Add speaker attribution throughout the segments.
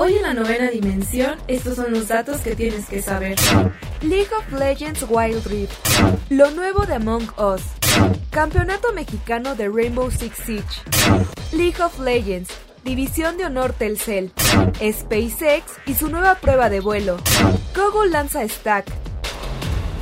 Speaker 1: Hoy en la novena dimensión, estos son los datos que tienes que saber. League of Legends Wild Rift. Lo nuevo de Among Us. Campeonato mexicano de Rainbow Six Siege. League of Legends. División de Honor Telcel. SpaceX y su nueva prueba de vuelo. Google lanza Stack.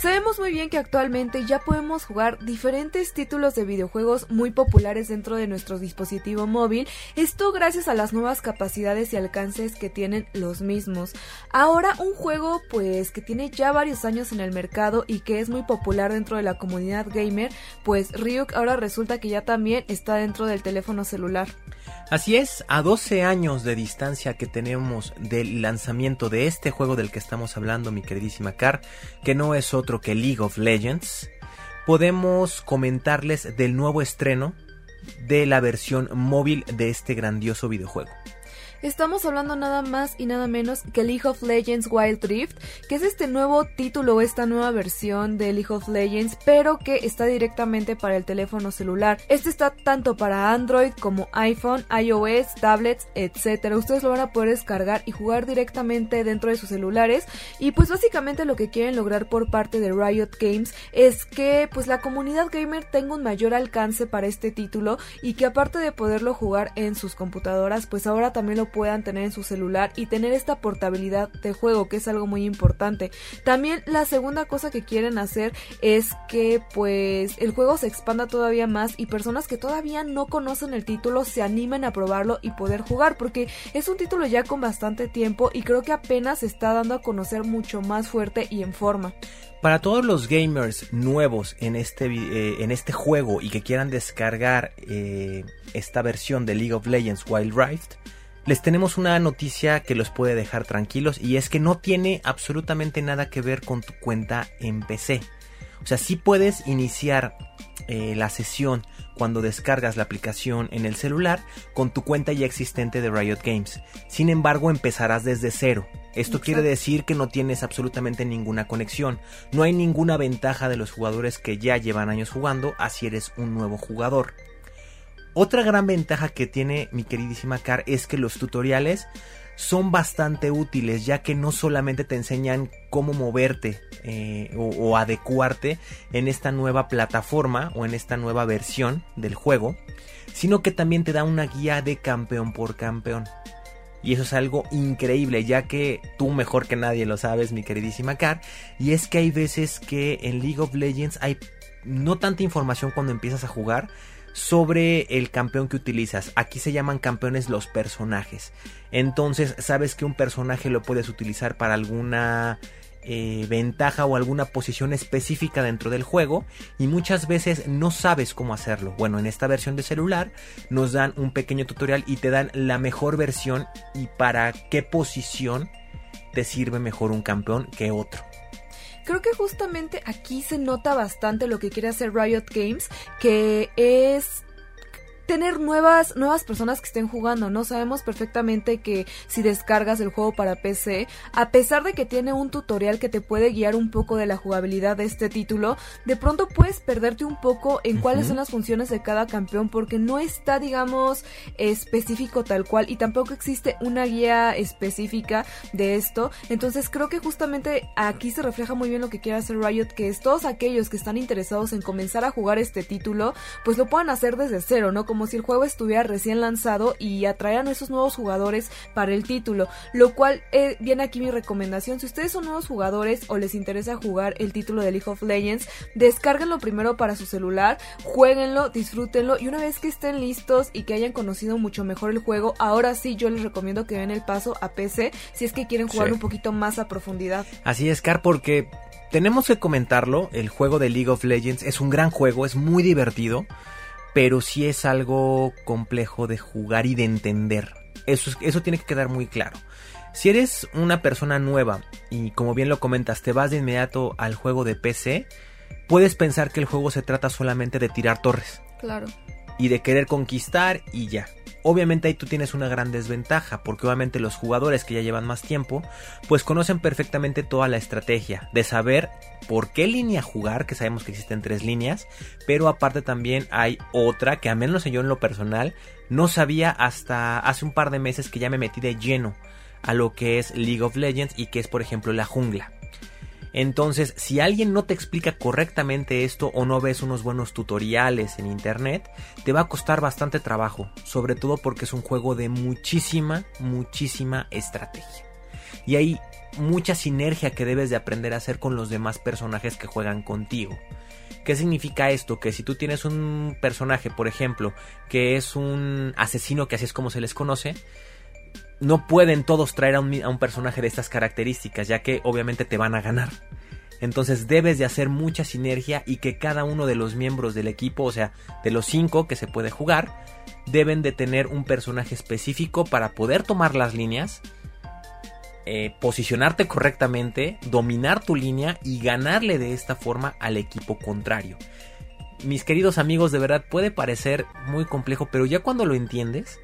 Speaker 1: Sabemos muy bien que actualmente ya podemos jugar diferentes títulos de videojuegos muy populares dentro de nuestro dispositivo móvil, esto gracias a las nuevas capacidades y alcances que tienen los mismos. Ahora un juego pues que tiene ya varios años en el mercado y que es muy popular dentro de la comunidad gamer, pues Ryuk ahora resulta que ya también está dentro del teléfono celular.
Speaker 2: Así es, a 12 años de distancia que tenemos del lanzamiento de este juego del que estamos hablando, mi queridísima Car, que no es otro que League of Legends, podemos comentarles del nuevo estreno de la versión móvil de este grandioso videojuego.
Speaker 1: Estamos hablando nada más y nada menos que League of Legends Wild Rift, que es este nuevo título, esta nueva versión de League of Legends, pero que está directamente para el teléfono celular. Este está tanto para Android como iPhone, iOS, tablets, etc. Ustedes lo van a poder descargar y jugar directamente dentro de sus celulares. Y pues básicamente lo que quieren lograr por parte de Riot Games es que pues la comunidad gamer tenga un mayor alcance para este título y que aparte de poderlo jugar en sus computadoras, pues ahora también lo puedan tener en su celular y tener esta portabilidad de juego, que es algo muy importante. También la segunda cosa que quieren hacer es que pues el juego se expanda todavía más y personas que todavía no conocen el título se animen a probarlo y poder jugar, porque es un título ya con bastante tiempo y creo que apenas se está dando a conocer mucho más fuerte y en forma.
Speaker 2: Para todos los gamers nuevos en este, eh, en este juego y que quieran descargar eh, esta versión de League of Legends Wild Rift, les tenemos una noticia que los puede dejar tranquilos y es que no tiene absolutamente nada que ver con tu cuenta en PC. O sea, sí puedes iniciar eh, la sesión cuando descargas la aplicación en el celular con tu cuenta ya existente de Riot Games. Sin embargo, empezarás desde cero. Esto quiere decir que no tienes absolutamente ninguna conexión. No hay ninguna ventaja de los jugadores que ya llevan años jugando, así eres un nuevo jugador. Otra gran ventaja que tiene mi queridísima Car es que los tutoriales son bastante útiles ya que no solamente te enseñan cómo moverte eh, o, o, adecuarte en esta nueva plataforma o en esta nueva versión del juego, sino que también te da una guía de campeón por campeón. Y eso es algo increíble, ya que tú mejor que nadie lo sabes, mi queridísima Car. Y es que hay veces que en League of Legends hay no tanta información cuando empiezas a jugar, sobre el campeón que utilizas. Aquí se llaman campeones los personajes. Entonces sabes que un personaje lo puedes utilizar para alguna eh, ventaja o alguna posición específica dentro del juego y muchas veces no sabes cómo hacerlo. Bueno, en esta versión de celular nos dan un pequeño tutorial y te dan la mejor versión y para qué posición te sirve mejor un campeón que otro
Speaker 1: creo que justamente aquí se nota bastante lo que quiere hacer Riot Games, que es tener nuevas, nuevas personas que estén jugando, ¿no? Sabemos perfectamente que si descargas el juego para PC, a pesar de que tiene un tutorial que te puede guiar un poco de la jugabilidad de este título, de pronto puedes perderte un poco en cuáles son las funciones de cada campeón porque no está, digamos, específico tal cual y tampoco existe una guía específica de esto. Entonces creo que justamente aquí se refleja muy bien lo que quiere hacer Riot, que es todos aquellos que están interesados en comenzar a jugar este título, pues lo puedan hacer desde cero, ¿no? Como como si el juego estuviera recién lanzado y atraeran a esos nuevos jugadores para el título, lo cual eh, viene aquí mi recomendación. Si ustedes son nuevos jugadores o les interesa jugar el título de League of Legends, descárguenlo primero para su celular, jueguenlo, disfrútenlo y una vez que estén listos y que hayan conocido mucho mejor el juego, ahora sí yo les recomiendo que den el paso a PC si es que quieren jugar un poquito más a profundidad.
Speaker 2: Así es, Car, porque tenemos que comentarlo, el juego de League of Legends es un gran juego, es muy divertido, pero sí es algo complejo de jugar y de entender. Eso, eso tiene que quedar muy claro. Si eres una persona nueva y como bien lo comentas, te vas de inmediato al juego de PC, puedes pensar que el juego se trata solamente de tirar torres.
Speaker 1: Claro.
Speaker 2: Y de querer conquistar y ya. Obviamente ahí tú tienes una gran desventaja, porque obviamente los jugadores que ya llevan más tiempo, pues conocen perfectamente toda la estrategia, de saber por qué línea jugar, que sabemos que existen tres líneas, pero aparte también hay otra que a menos yo en lo personal no sabía hasta hace un par de meses que ya me metí de lleno a lo que es League of Legends y que es por ejemplo la jungla. Entonces, si alguien no te explica correctamente esto o no ves unos buenos tutoriales en internet, te va a costar bastante trabajo, sobre todo porque es un juego de muchísima, muchísima estrategia. Y hay mucha sinergia que debes de aprender a hacer con los demás personajes que juegan contigo. ¿Qué significa esto? Que si tú tienes un personaje, por ejemplo, que es un asesino, que así es como se les conoce, no pueden todos traer a un, personaje de estas características, ya que obviamente te van a ganar. Entonces debes de hacer mucha sinergia y que cada uno de los miembros del equipo, o sea, de los cinco que se puede jugar, deben de tener un personaje específico para poder tomar las líneas, eh, posicionarte correctamente, dominar tu línea y ganarle de esta forma al equipo contrario. Mis queridos amigos, de verdad puede parecer muy complejo, pero ya cuando lo entiendes,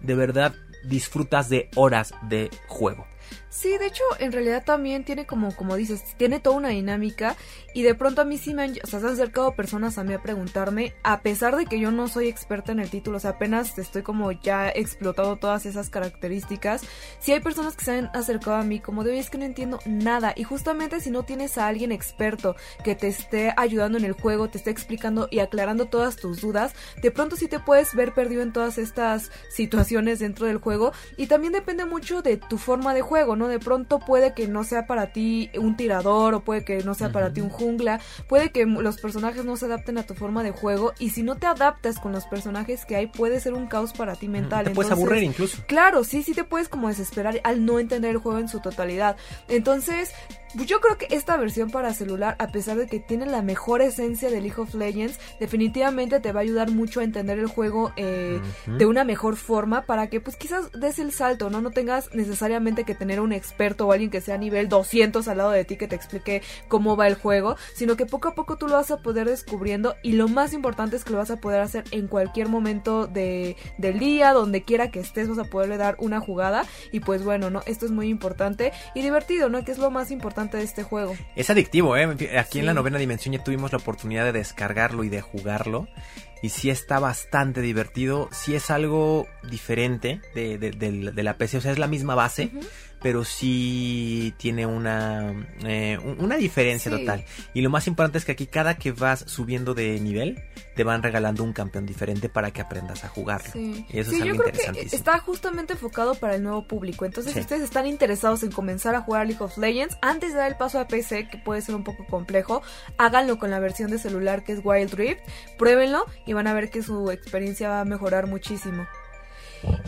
Speaker 2: de verdad disfrutas de horas de juego.
Speaker 1: Sí, de hecho, en realidad también tiene como, como dices, tiene toda una dinámica y de pronto a mí sí me han, o sea, se han acercado personas a mí a preguntarme, a pesar de que yo no soy experta en el título, o sea, apenas estoy como ya explotado todas esas características, sí hay personas que se han acercado a mí como de, es que no entiendo nada y justamente si no tienes a alguien experto que te esté ayudando en el juego, te esté explicando y aclarando todas tus dudas, de pronto sí te puedes ver perdido en todas estas situaciones dentro del juego y también depende mucho de tu forma de juego, ¿no? De pronto puede que no sea para ti un tirador o puede que no sea para ti un jungla, puede que los personajes no se adapten a tu forma de juego y si no te adaptas con los personajes que hay puede ser un caos para ti mental.
Speaker 2: Te puedes aburrir incluso.
Speaker 1: Claro, sí, sí te puedes como desesperar al no entender el juego en su totalidad. Entonces, yo creo que esta versión para celular, a pesar de que tiene la mejor esencia de League of Legends, definitivamente te va a ayudar mucho a entender el juego eh, de una mejor forma para que pues quizás des el salto, ¿no? No tengas necesariamente que tener un experto o alguien que sea nivel 200 al lado de ti que te explique cómo va el juego, sino que poco a poco tú lo vas a poder descubriendo y lo más importante es que lo vas a poder hacer en cualquier momento de, del día, donde quiera que estés, vas a poderle dar una jugada y pues bueno, ¿no? Esto es muy importante y divertido, ¿no? Que es lo más importante de este juego.
Speaker 2: Es adictivo, ¿eh? Aquí en la novena dimensión ya tuvimos la oportunidad de descargarlo y de jugarlo. Y sí está bastante divertido. Sí es algo diferente de, de, la PC. O sea, es la misma base pero sí tiene una, eh, una diferencia total. Y lo más importante es que aquí cada que vas subiendo de nivel, te van regalando un campeón diferente para que aprendas a jugarlo. Y eso es algo yo creo que
Speaker 1: está justamente enfocado para el nuevo público. Entonces, si ustedes están interesados en comenzar a jugar League of Legends, antes de dar el paso a PC, que puede ser un poco complejo, háganlo con la versión de celular que es Wild Rift, pruébenlo y van a ver que su experiencia va a mejorar muchísimo.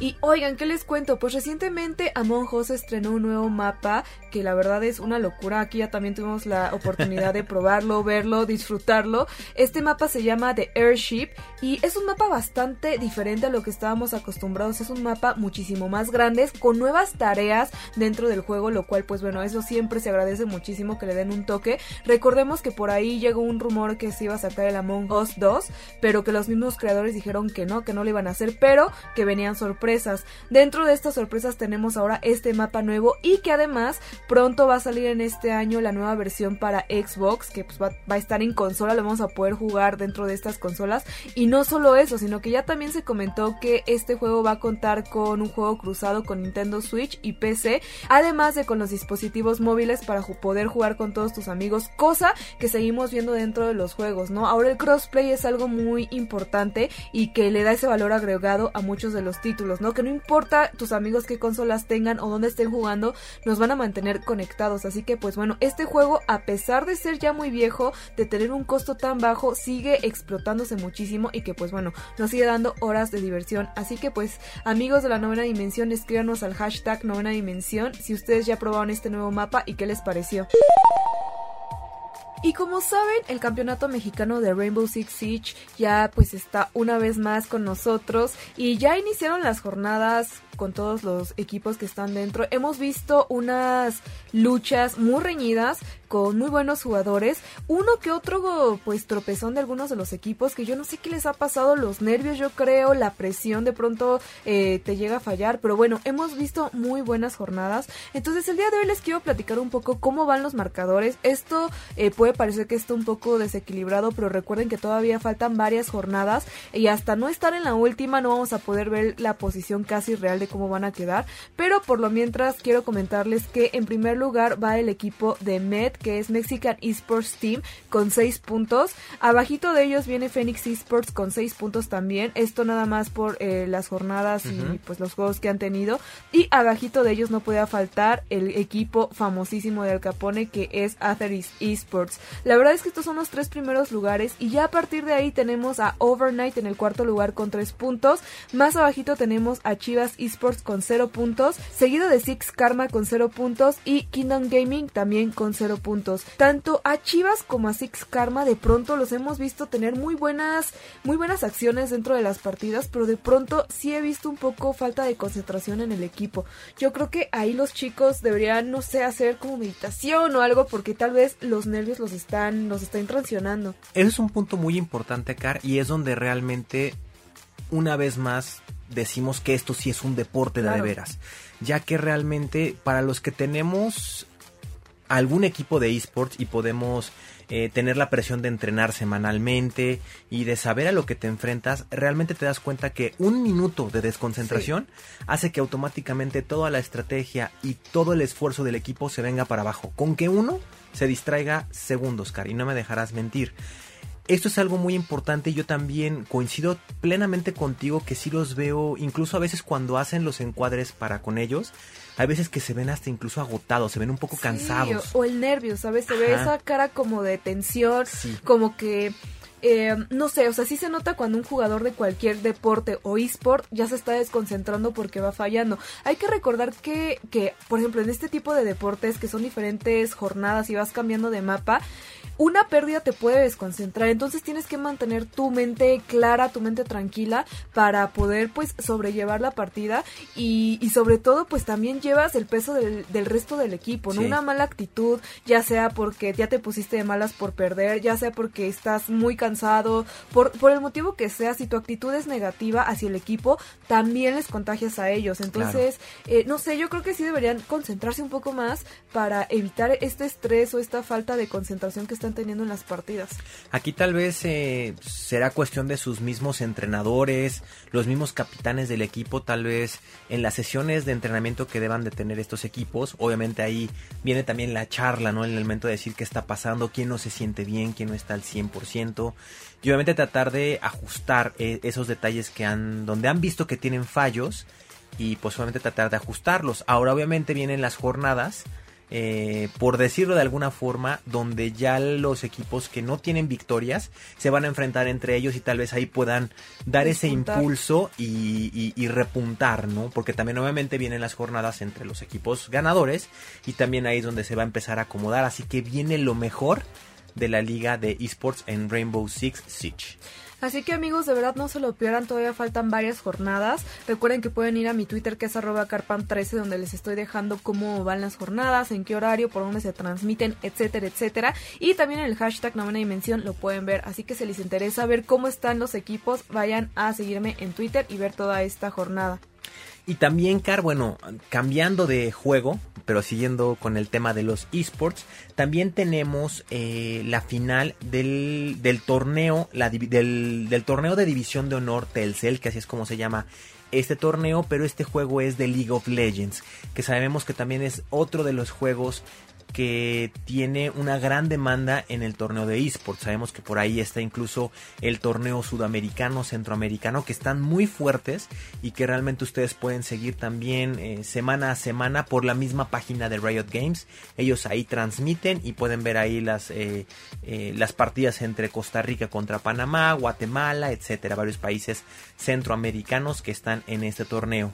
Speaker 1: Y oigan, ¿qué les cuento? Pues recientemente Among Us estrenó un nuevo mapa que la verdad es una locura. Aquí ya también tuvimos la oportunidad de probarlo, verlo, disfrutarlo. Este mapa se llama The Airship y es un mapa bastante diferente a lo que estábamos acostumbrados. Es un mapa muchísimo más grande, con nuevas tareas dentro del juego, lo cual pues bueno, eso siempre se agradece muchísimo que le den un toque. Recordemos que por ahí llegó un rumor que se iba a sacar el Among Us 2, pero que los mismos creadores dijeron que no, que no lo iban a hacer, pero que venían sorpresas. Dentro de estas sorpresas tenemos ahora este mapa nuevo y que además pronto va a salir en este año la nueva versión para Xbox que pues, va, a estar en consola, lo vamos a poder jugar dentro de estas consolas y no solo eso, sino que ya también se comentó que este juego va a contar con un juego cruzado con Nintendo Switch y PC, además de con los dispositivos móviles para poder jugar con todos tus amigos, cosa que seguimos viendo dentro de los juegos, ¿no? Ahora el crossplay es algo muy importante y que le da ese valor agregado a muchos de los títulos, ¿no? Que no importa tus amigos qué consolas tengan o dónde estén jugando, nos van a mantener conectados. Así que pues bueno, este juego a pesar de ser ya muy viejo, de tener un costo tan bajo, sigue explotándose muchísimo y que pues bueno, nos sigue dando horas de diversión. Así que pues amigos de la novena dimensión, escríbanos al hashtag novena dimensión si ustedes ya probaron este nuevo mapa y qué les pareció. Y como saben, el campeonato mexicano de Rainbow Six Siege ya pues está una vez más con nosotros. Y ya iniciaron las jornadas con todos los equipos que están dentro. Hemos visto unas luchas muy reñidas con muy buenos jugadores. Uno que otro pues tropezón de algunos de los equipos que yo no sé qué les ha pasado, los nervios yo creo, la presión de pronto eh, te llega a fallar. Pero bueno, hemos visto muy buenas jornadas. Entonces el día de hoy les quiero platicar un poco cómo van los marcadores. Esto eh, puede parecer que está un poco desequilibrado, pero recuerden que todavía faltan varias jornadas y hasta no estar en la última no vamos a poder ver la posición casi real de cómo van a quedar. Pero por lo mientras quiero comentarles que en primer lugar va el equipo de Met, que es Mexican Esports Team, con 6 puntos. Abajito de ellos viene Phoenix Esports con 6 puntos también. Esto nada más por eh, las jornadas y pues los juegos que han tenido. Y abajito de ellos no puede faltar el equipo famosísimo de Al Capone que es Atheris Esports. La verdad es que estos son los tres primeros lugares y ya a partir de ahí tenemos a Overnight en el cuarto lugar con 3 puntos. Más abajito tenemos a Chivas Esports con 0 puntos, seguido de Six Karma con 0 puntos y Kingdom Gaming también con 0 puntos. Tanto a Chivas como a Six Karma de pronto los hemos visto tener muy buenas, muy buenas acciones dentro de las partidas, pero de pronto sí he visto un poco falta de concentración en el equipo. Yo creo que ahí los chicos deberían, no sé, hacer como meditación o algo porque tal vez los nervios los están, los están traicionando.
Speaker 2: Ese es un punto muy importante, Car, y es donde realmente una vez más decimos que esto sí es un deporte de, de veras, ya que realmente para los que tenemos algún equipo de esports y podemos eh, tener la presión de entrenar semanalmente y de saber a lo que te enfrentas, realmente te das cuenta que un minuto de desconcentración hace que automáticamente toda la estrategia y todo el esfuerzo del equipo se venga para abajo. Con que uno se distraiga segundos, Cari, y no me dejarás mentir. Esto es algo muy importante y yo también coincido plenamente contigo que sí los veo, incluso a veces cuando hacen los encuadres para con ellos, hay veces que se ven hasta incluso agotados, se ven un poco cansados.
Speaker 1: O el nervio, ¿sabes? Se ve esa cara como de tensión, como que... Eh, no sé, o sea, sí se nota cuando un jugador de cualquier deporte o esport ya se está desconcentrando porque va fallando. Hay que recordar que, que, por ejemplo, en este tipo de deportes que son diferentes jornadas y vas cambiando de mapa, una pérdida te puede desconcentrar, entonces tienes que mantener tu mente clara, tu mente tranquila para poder pues sobrellevar la partida y, y sobre todo pues también llevas el peso del, del resto del equipo, ¿no? Una mala actitud, ya sea porque ya te pusiste de malas por perder, ya sea porque estás muy cansado, por, por el motivo que sea, si tu actitud es negativa hacia el equipo, también les contagias a ellos, entonces, eh, no sé, yo creo que sí deberían concentrarse un poco más para evitar este estrés o esta falta de concentración que está teniendo en las partidas.
Speaker 2: Aquí tal vez eh, será cuestión de sus mismos entrenadores, los mismos capitanes del equipo, tal vez en las sesiones de entrenamiento que deban de tener estos equipos. Obviamente ahí viene también la charla, ¿no? El momento de decir qué está pasando, quién no se siente bien, quién no está al 100%. Y obviamente tratar de ajustar eh, esos detalles que han, donde han visto que tienen fallos y pues obviamente tratar de ajustarlos. Ahora obviamente vienen las jornadas eh, por decirlo de alguna forma, donde ya los equipos que no tienen victorias se van a enfrentar entre ellos y tal vez ahí puedan dar ese impulso y, repuntar, ¿no? Porque también obviamente vienen las jornadas entre los equipos ganadores y también ahí es donde se va a empezar a acomodar, así que viene lo mejor de la liga de esports en Rainbow Six Siege.
Speaker 1: Así que amigos, de verdad no se lo pierdan, todavía faltan varias jornadas. Recuerden que pueden ir a mi Twitter que es arroba carpam13 donde les estoy dejando cómo van las jornadas, en qué horario, por dónde se transmiten, etcétera, etcétera. Y también en el hashtag novena dimensión lo pueden ver. Así que si les interesa ver cómo están los equipos, vayan a seguirme en Twitter y ver toda esta jornada.
Speaker 2: Y también, Car, bueno, cambiando de juego, pero siguiendo con el tema de los esports, también tenemos eh, la final del, del torneo, la, del, del torneo de división de honor Telcel, que así es como se llama este torneo, pero este juego es de League of Legends, que sabemos que también es otro de los juegos que tiene una gran demanda en el torneo de esports. Sabemos que por ahí está incluso el torneo sudamericano, centroamericano, que están muy fuertes y que realmente ustedes pueden seguir también eh, semana a semana por la misma página de Riot Games. Ellos ahí transmiten y pueden ver ahí las, eh, eh, las partidas entre Costa Rica contra Panamá, Guatemala, etcétera, varios países centroamericanos que están en este torneo.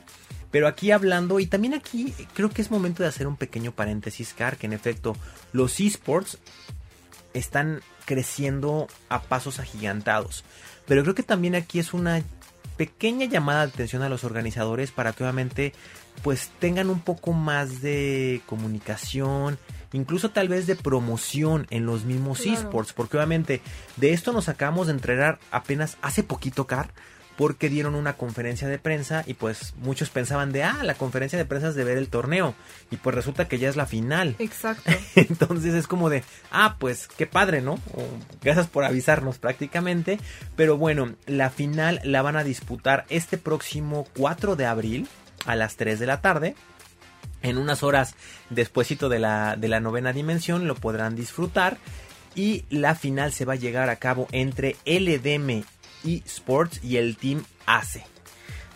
Speaker 2: Pero aquí hablando, y también aquí creo que es momento de hacer un pequeño paréntesis, Car, que en efecto los esports están creciendo a pasos agigantados. Pero creo que también aquí es una pequeña llamada de atención a los organizadores para que obviamente pues tengan un poco más de comunicación, incluso tal vez de promoción en los mismos esports, porque obviamente de esto nos acabamos de entregar apenas hace poquito, Car, porque dieron una conferencia de prensa y pues muchos pensaban de, ah, la conferencia de prensa es de ver el torneo y pues resulta que ya es la final.
Speaker 1: Exacto.
Speaker 2: Entonces es como de, ah, pues qué padre, ¿no? gracias por avisarnos prácticamente, pero bueno, la final la van a disputar este próximo 4 de abril a las 3 de la tarde. En unas horas despuesito de la, de la novena dimensión lo podrán disfrutar y la final se va a llegar a cabo entre LDM eSports y el Team ACE.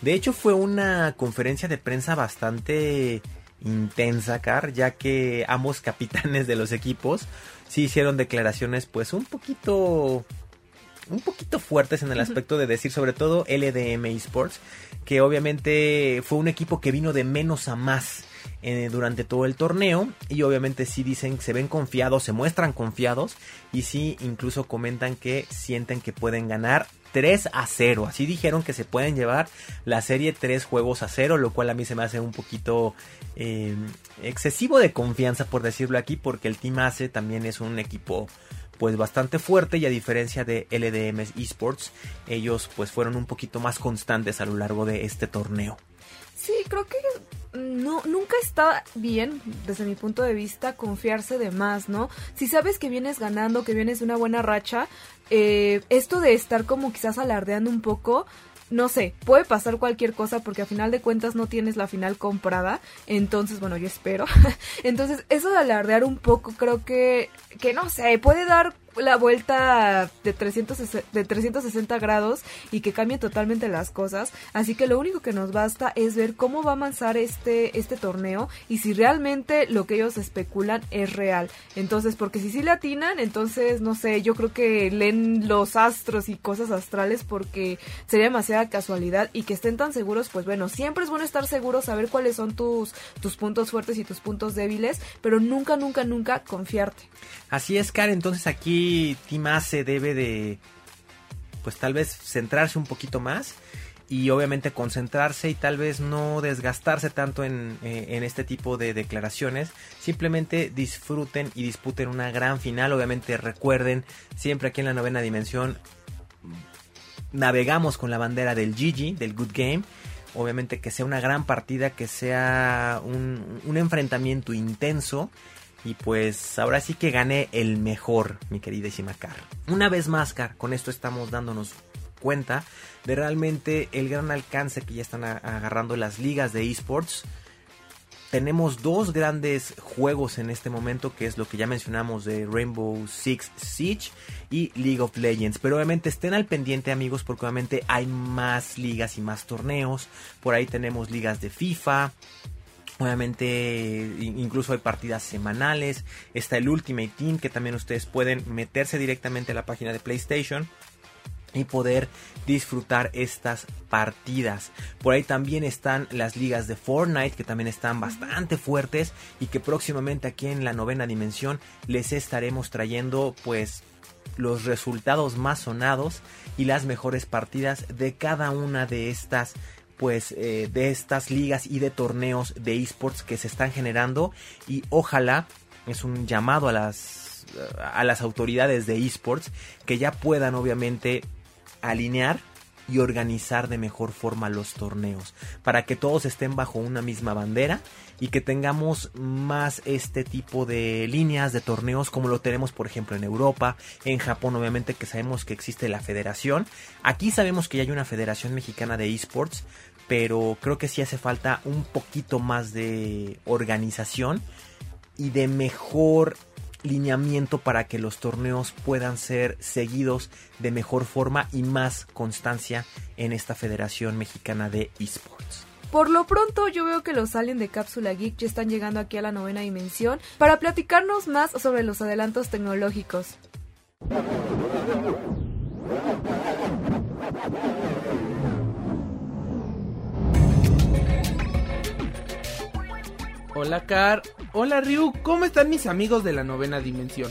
Speaker 2: De hecho fue una conferencia de prensa bastante intensa, Car, ya que ambos capitanes de los equipos sí hicieron declaraciones pues un poquito un poquito fuertes en el aspecto de decir sobre todo LDM Esports, que obviamente fue un equipo que vino de menos a más eh, durante todo el torneo y obviamente sí dicen, se ven confiados, se muestran confiados y sí incluso comentan que sienten que pueden ganar 3 a 0. Así dijeron que se pueden llevar la serie 3 juegos a 0, lo cual a mí se me hace un poquito eh, excesivo de confianza, por decirlo aquí, porque el Team ACE también es un equipo pues bastante fuerte y a diferencia de LDM Esports, ellos pues fueron un poquito más constantes a lo largo de este torneo.
Speaker 1: Sí, creo que no, nunca está bien, desde mi punto de vista, confiarse de más, ¿no? Si sabes que vienes ganando, que vienes de una buena racha, eh, esto de estar como quizás alardeando un poco, no sé, puede pasar cualquier cosa porque a final de cuentas no tienes la final comprada. Entonces, bueno, yo espero. entonces, eso de alardear un poco creo que, que no sé, puede dar la vuelta de, 360, de 360 grados y que cambie totalmente las cosas. Así que lo único que nos basta es ver cómo va a avanzar este, este torneo y si realmente lo que ellos especulan es real. Entonces, porque si sí le atinan, entonces, no sé, yo creo que leen los astros y cosas astrales porque sería demasiada casualidad y que estén tan seguros, pues bueno, siempre es bueno estar seguro, saber cuáles son tus, tus puntos fuertes y tus puntos débiles, pero nunca, nunca, nunca confiarte.
Speaker 2: Así es, Karen, entonces aquí Tim se debe de, pues tal vez centrarse un poquito más y obviamente concentrarse y tal vez no desgastarse tanto en, eh, en, este tipo de declaraciones. Simplemente disfruten y disputen una gran final. Obviamente recuerden, siempre aquí en la novena dimensión navegamos con la bandera del GG, del Good Game. Obviamente que sea una gran partida, que sea un enfrentamiento intenso y pues ahora sí que gané el mejor, mi queridísima Car. Una vez más, Car, con esto estamos dándonos cuenta de realmente el gran alcance que ya están agarrando las ligas de esports. Tenemos dos grandes juegos en este momento, que es lo que ya mencionamos de Rainbow Six Siege y League of Legends. Pero obviamente estén al pendiente amigos, porque obviamente hay más ligas y más torneos. Por ahí tenemos ligas de FIFA, Obviamente incluso hay partidas semanales. Está el Ultimate Team que también ustedes pueden meterse directamente a la página de PlayStation y poder disfrutar estas partidas. Por ahí también están las ligas de Fortnite que también están bastante fuertes y que próximamente aquí en la novena dimensión les estaremos trayendo pues los resultados más sonados y las mejores partidas de cada una de estas pues eh, de estas ligas y de torneos de esports que se están generando. Y ojalá es un llamado a las a las autoridades de esports que ya puedan obviamente alinear y organizar de mejor forma los torneos para que todos estén bajo una misma bandera y que tengamos más este tipo de líneas de torneos como lo tenemos por ejemplo en Europa, en Japón obviamente que sabemos que existe la federación, aquí sabemos que ya hay una federación mexicana de esports, pero creo que sí hace falta un poquito más de organización y de mejor lineamiento para que los torneos puedan ser seguidos de mejor forma y más constancia en esta Federación Mexicana de Esports.
Speaker 1: Por lo pronto yo veo que los aliens de Cápsula Geek ya están llegando aquí a la novena dimensión para platicarnos más sobre los adelantos tecnológicos.
Speaker 3: Hola Car, hola Ryu, ¿cómo están mis amigos de la novena dimensión?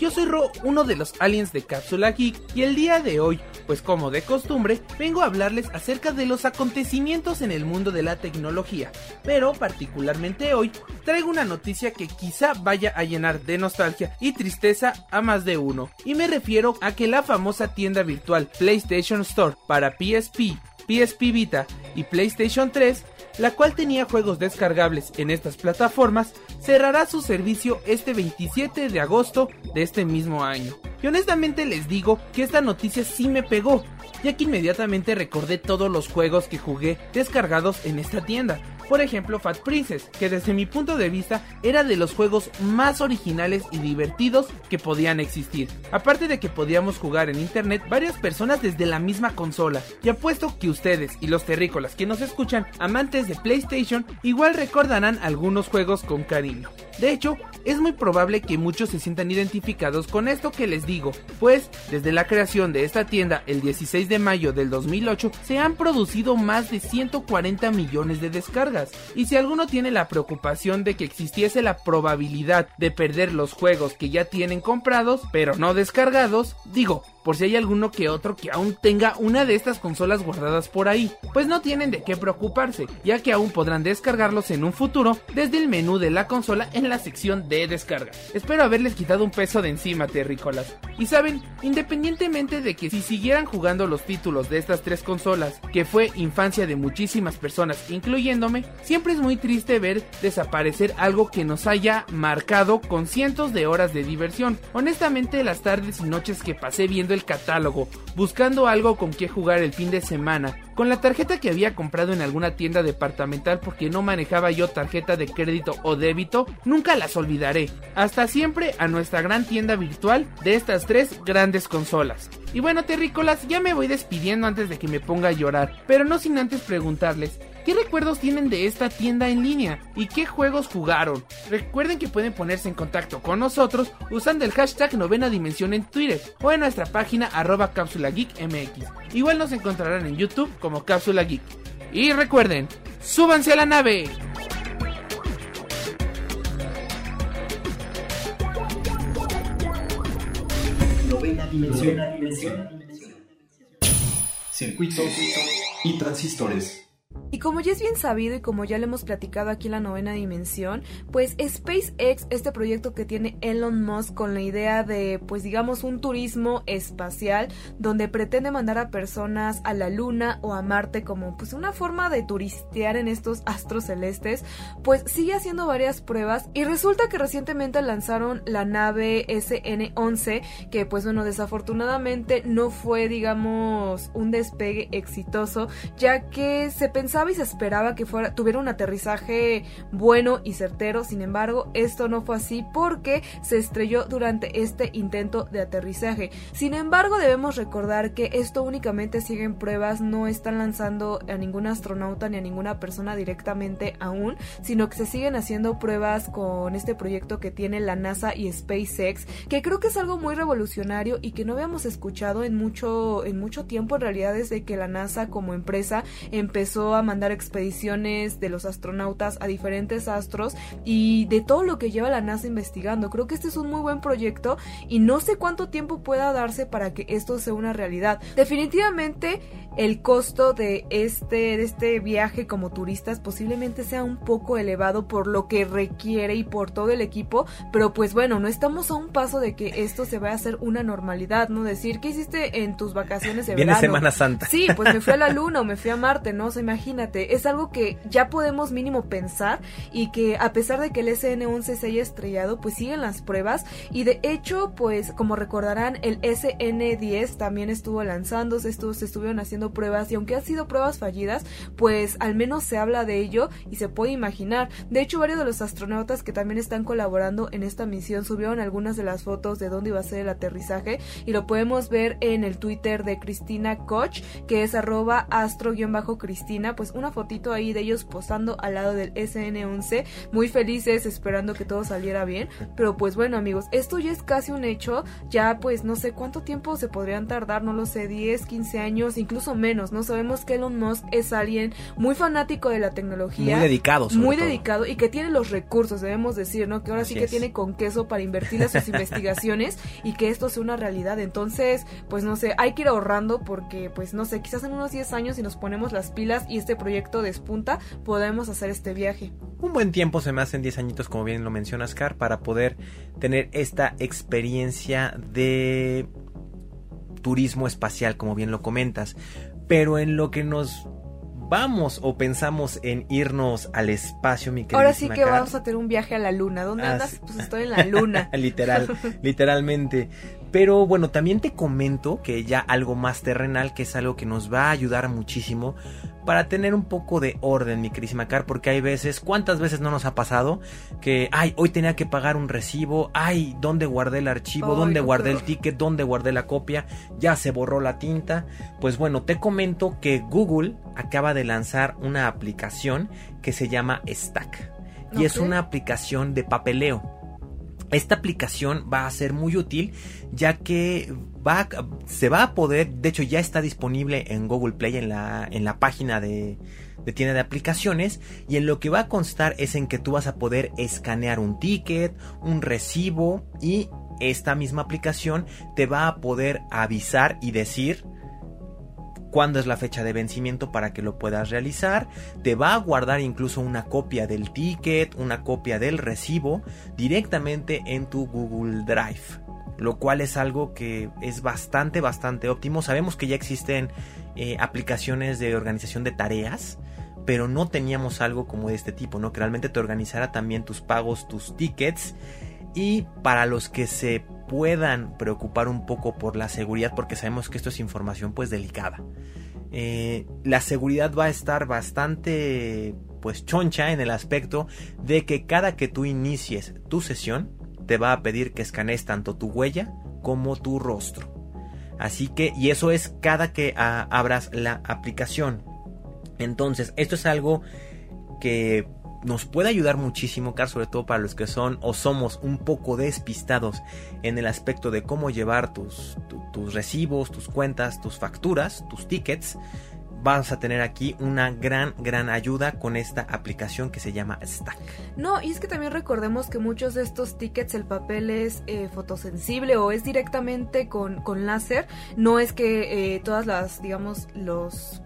Speaker 3: Yo soy Ro, uno de los aliens de Cápsula Geek, y el día de hoy, pues como de costumbre, vengo a hablarles acerca de los acontecimientos en el mundo de la tecnología. Pero particularmente hoy, traigo una noticia que quizá vaya a llenar de nostalgia y tristeza a más de uno. Y me refiero a que la famosa tienda virtual PlayStation Store para PSP, PSP Vita y PlayStation 3 la cual tenía juegos descargables en estas plataformas, cerrará su servicio este 27 de agosto de este mismo año. Y honestamente les digo que esta noticia sí me pegó, ya que inmediatamente recordé todos los juegos que jugué descargados en esta tienda. Por ejemplo, Fat Princess, que desde mi punto de vista era de los juegos más originales y divertidos que podían existir. Aparte de que podíamos jugar en internet varias personas desde la misma consola. Y apuesto que ustedes y los terrícolas que nos escuchan, amantes de PlayStation, igual recordarán algunos juegos con cariño. De hecho, es muy probable que muchos se sientan identificados con esto que les digo, pues desde la creación de esta tienda el 16 de mayo del 2008 se han producido más de 140 millones de descargas. Y si alguno tiene la preocupación de que existiese la probabilidad de perder los juegos que ya tienen comprados, pero no descargados, digo, por si hay alguno que otro que aún tenga una de estas consolas guardadas por ahí, pues no tienen de qué preocuparse, ya que aún podrán descargarlos en un futuro desde el menú de la consola en la sección de descarga. Espero haberles quitado un peso de encima, terrícolas. Y saben, independientemente de que si siguieran jugando los títulos de estas tres consolas, que fue infancia de muchísimas personas, incluyéndome, siempre es muy triste ver desaparecer algo que nos haya marcado con cientos de horas de diversión. Honestamente, las tardes y noches que pasé viendo el catálogo, buscando algo con que jugar el fin de semana, con la tarjeta que había comprado en alguna tienda departamental porque no manejaba yo tarjeta de crédito o débito, nunca las olvidaré. Hasta siempre a nuestra gran tienda virtual de estas tres grandes consolas. Y bueno, terrícolas, ya me voy despidiendo antes de que me ponga a llorar, pero no sin antes preguntarles, ¿Qué recuerdos tienen de esta tienda en línea? ¿Y qué juegos jugaron? Recuerden que pueden ponerse en contacto con nosotros usando el hashtag novena dimensión en Twitter o en nuestra página arroba cápsula geek. Igual nos encontrarán en YouTube como cápsula geek. Y recuerden, súbanse a la nave.
Speaker 4: Novena dimensión. Circuitos y transistores.
Speaker 1: Y como ya es bien sabido y como ya le hemos platicado aquí en la novena dimensión, pues SpaceX, este proyecto que tiene Elon Musk con la idea de, pues digamos, un turismo espacial donde pretende mandar a personas a la Luna o a Marte como pues una forma de turistear en estos astros celestes, pues sigue haciendo varias pruebas y resulta que recientemente lanzaron la nave SN-11 que pues bueno, desafortunadamente no fue, digamos, un despegue exitoso, ya que se pensaba se esperaba que fuera, tuviera un aterrizaje bueno y certero, sin embargo, esto no fue así porque se estrelló durante este intento de aterrizaje. Sin embargo, debemos recordar que esto únicamente sigue en pruebas, no están lanzando a ningún astronauta ni a ninguna persona directamente aún, sino que se siguen haciendo pruebas con este proyecto que tiene la NASA y SpaceX, que creo que es algo muy revolucionario y que no habíamos escuchado en mucho en mucho tiempo en realidad desde que la NASA como empresa empezó a mandar expediciones de los astronautas a diferentes astros y de todo lo que lleva la NASA investigando. Creo que este es un muy buen proyecto y no sé cuánto tiempo pueda darse para que esto sea una realidad. Definitivamente el costo de este, de este viaje como turistas posiblemente sea un poco elevado por lo que requiere y por todo el equipo, pero pues bueno, no estamos a un paso de que esto se vaya a hacer una normalidad, ¿no? Decir, ¿qué hiciste en tus vacaciones de
Speaker 2: Viene
Speaker 1: verano?
Speaker 2: Semana Santa.
Speaker 1: Sí, pues me fui a la luna o me fui a Marte, ¿no? O sea, es algo que ya podemos mínimo pensar y que a pesar de que el SN-11 se haya estrellado, pues siguen las pruebas y de hecho, pues como recordarán, el SN-10 también estuvo lanzándose, estuvo, se estuvieron haciendo pruebas y aunque han sido pruebas fallidas, pues al menos se habla de ello y se puede imaginar. De hecho, varios de los astronautas que también están colaborando en esta misión subieron algunas de las fotos de dónde iba a ser el aterrizaje y lo podemos ver en el Twitter de Cristina Koch, que es arroba astro-cristina, pues una fotito ahí de ellos posando al lado del SN11, muy felices esperando que todo saliera bien, pero pues bueno amigos, esto ya es casi un hecho, ya pues no sé cuánto tiempo se podrían tardar, no lo sé, 10, 15 años, incluso menos, no sabemos que Elon Musk es alguien muy fanático de la tecnología,
Speaker 2: Muy dedicado, sobre
Speaker 1: muy
Speaker 2: todo.
Speaker 1: dedicado y que tiene los recursos, debemos decir, ¿no? Que ahora
Speaker 2: Así
Speaker 1: sí que
Speaker 2: es.
Speaker 1: tiene con queso para invertir en sus investigaciones y que esto sea una realidad. Entonces, pues no sé, hay que ir ahorrando porque, pues no sé, quizás en unos 10 años si nos ponemos las pilas y este proyecto despunta, podemos hacer este viaje.
Speaker 2: Un buen tiempo se me hacen 10 añitos, como bien lo mencionas, Car, para poder tener esta experiencia de turismo espacial, como bien lo comentas. Pero en lo que nos vamos o pensamos en irnos al espacio, mi
Speaker 1: Ahora sí que
Speaker 2: Car,
Speaker 1: vamos a tener un viaje a la luna. ¿Dónde
Speaker 2: Ah,
Speaker 1: andas?
Speaker 2: sí.
Speaker 1: Pues estoy en la luna.
Speaker 2: Literal, literalmente. Pero bueno, también te comento que ya algo más terrenal, que es algo que nos va a ayudar muchísimo para tener un poco de orden, mi querísima Car, porque hay veces, ¿cuántas veces no nos ha pasado? Que, ay, hoy tenía que pagar un recibo, ay, ¿dónde guardé el archivo? ¿Dónde guardé el ticket? ¿Dónde guardé la copia? Ya se borró la tinta. Pues bueno, te comento que Google acaba de lanzar una aplicación que se llama Stack. Y es una aplicación de papeleo. Esta aplicación va a ser muy útil ya que va, se va a poder, de hecho ya está disponible en Google Play en la, en la página de, de tienda de aplicaciones y en lo que va a constar es en que tú vas a poder escanear un ticket, un recibo y esta misma aplicación te va a poder avisar y decir cuándo es la fecha de vencimiento para que lo puedas realizar. Te va a guardar incluso una copia del ticket, una copia del recibo directamente en tu Google Drive. Lo cual es algo que es bastante, bastante óptimo. Sabemos que ya existen eh, aplicaciones de organización de tareas, pero no teníamos algo como de este tipo, ¿no? Que realmente te organizara también tus pagos, tus tickets. Y para los que se puedan preocupar un poco por la seguridad, porque sabemos que esto es información pues delicada. Eh, la seguridad va a estar bastante pues choncha en el aspecto de que cada que tú inicies tu sesión te va a pedir que escanees tanto tu huella como tu rostro. Así que, y eso es cada que ah, abras la aplicación. Entonces, esto es algo que nos puede ayudar muchísimo, Car, sobre todo para los que son o somos un poco despistados en el aspecto de cómo llevar tus, tu- tus recibos, tus cuentas, tus facturas, tus tickets. Vas a tener aquí una gran, gran ayuda con esta aplicación que se llama Stack.
Speaker 1: No, y es que también recordemos que muchos de estos tickets el papel es eh, fotosensible o es directamente con, con láser. No es que eh, todas las, digamos, los...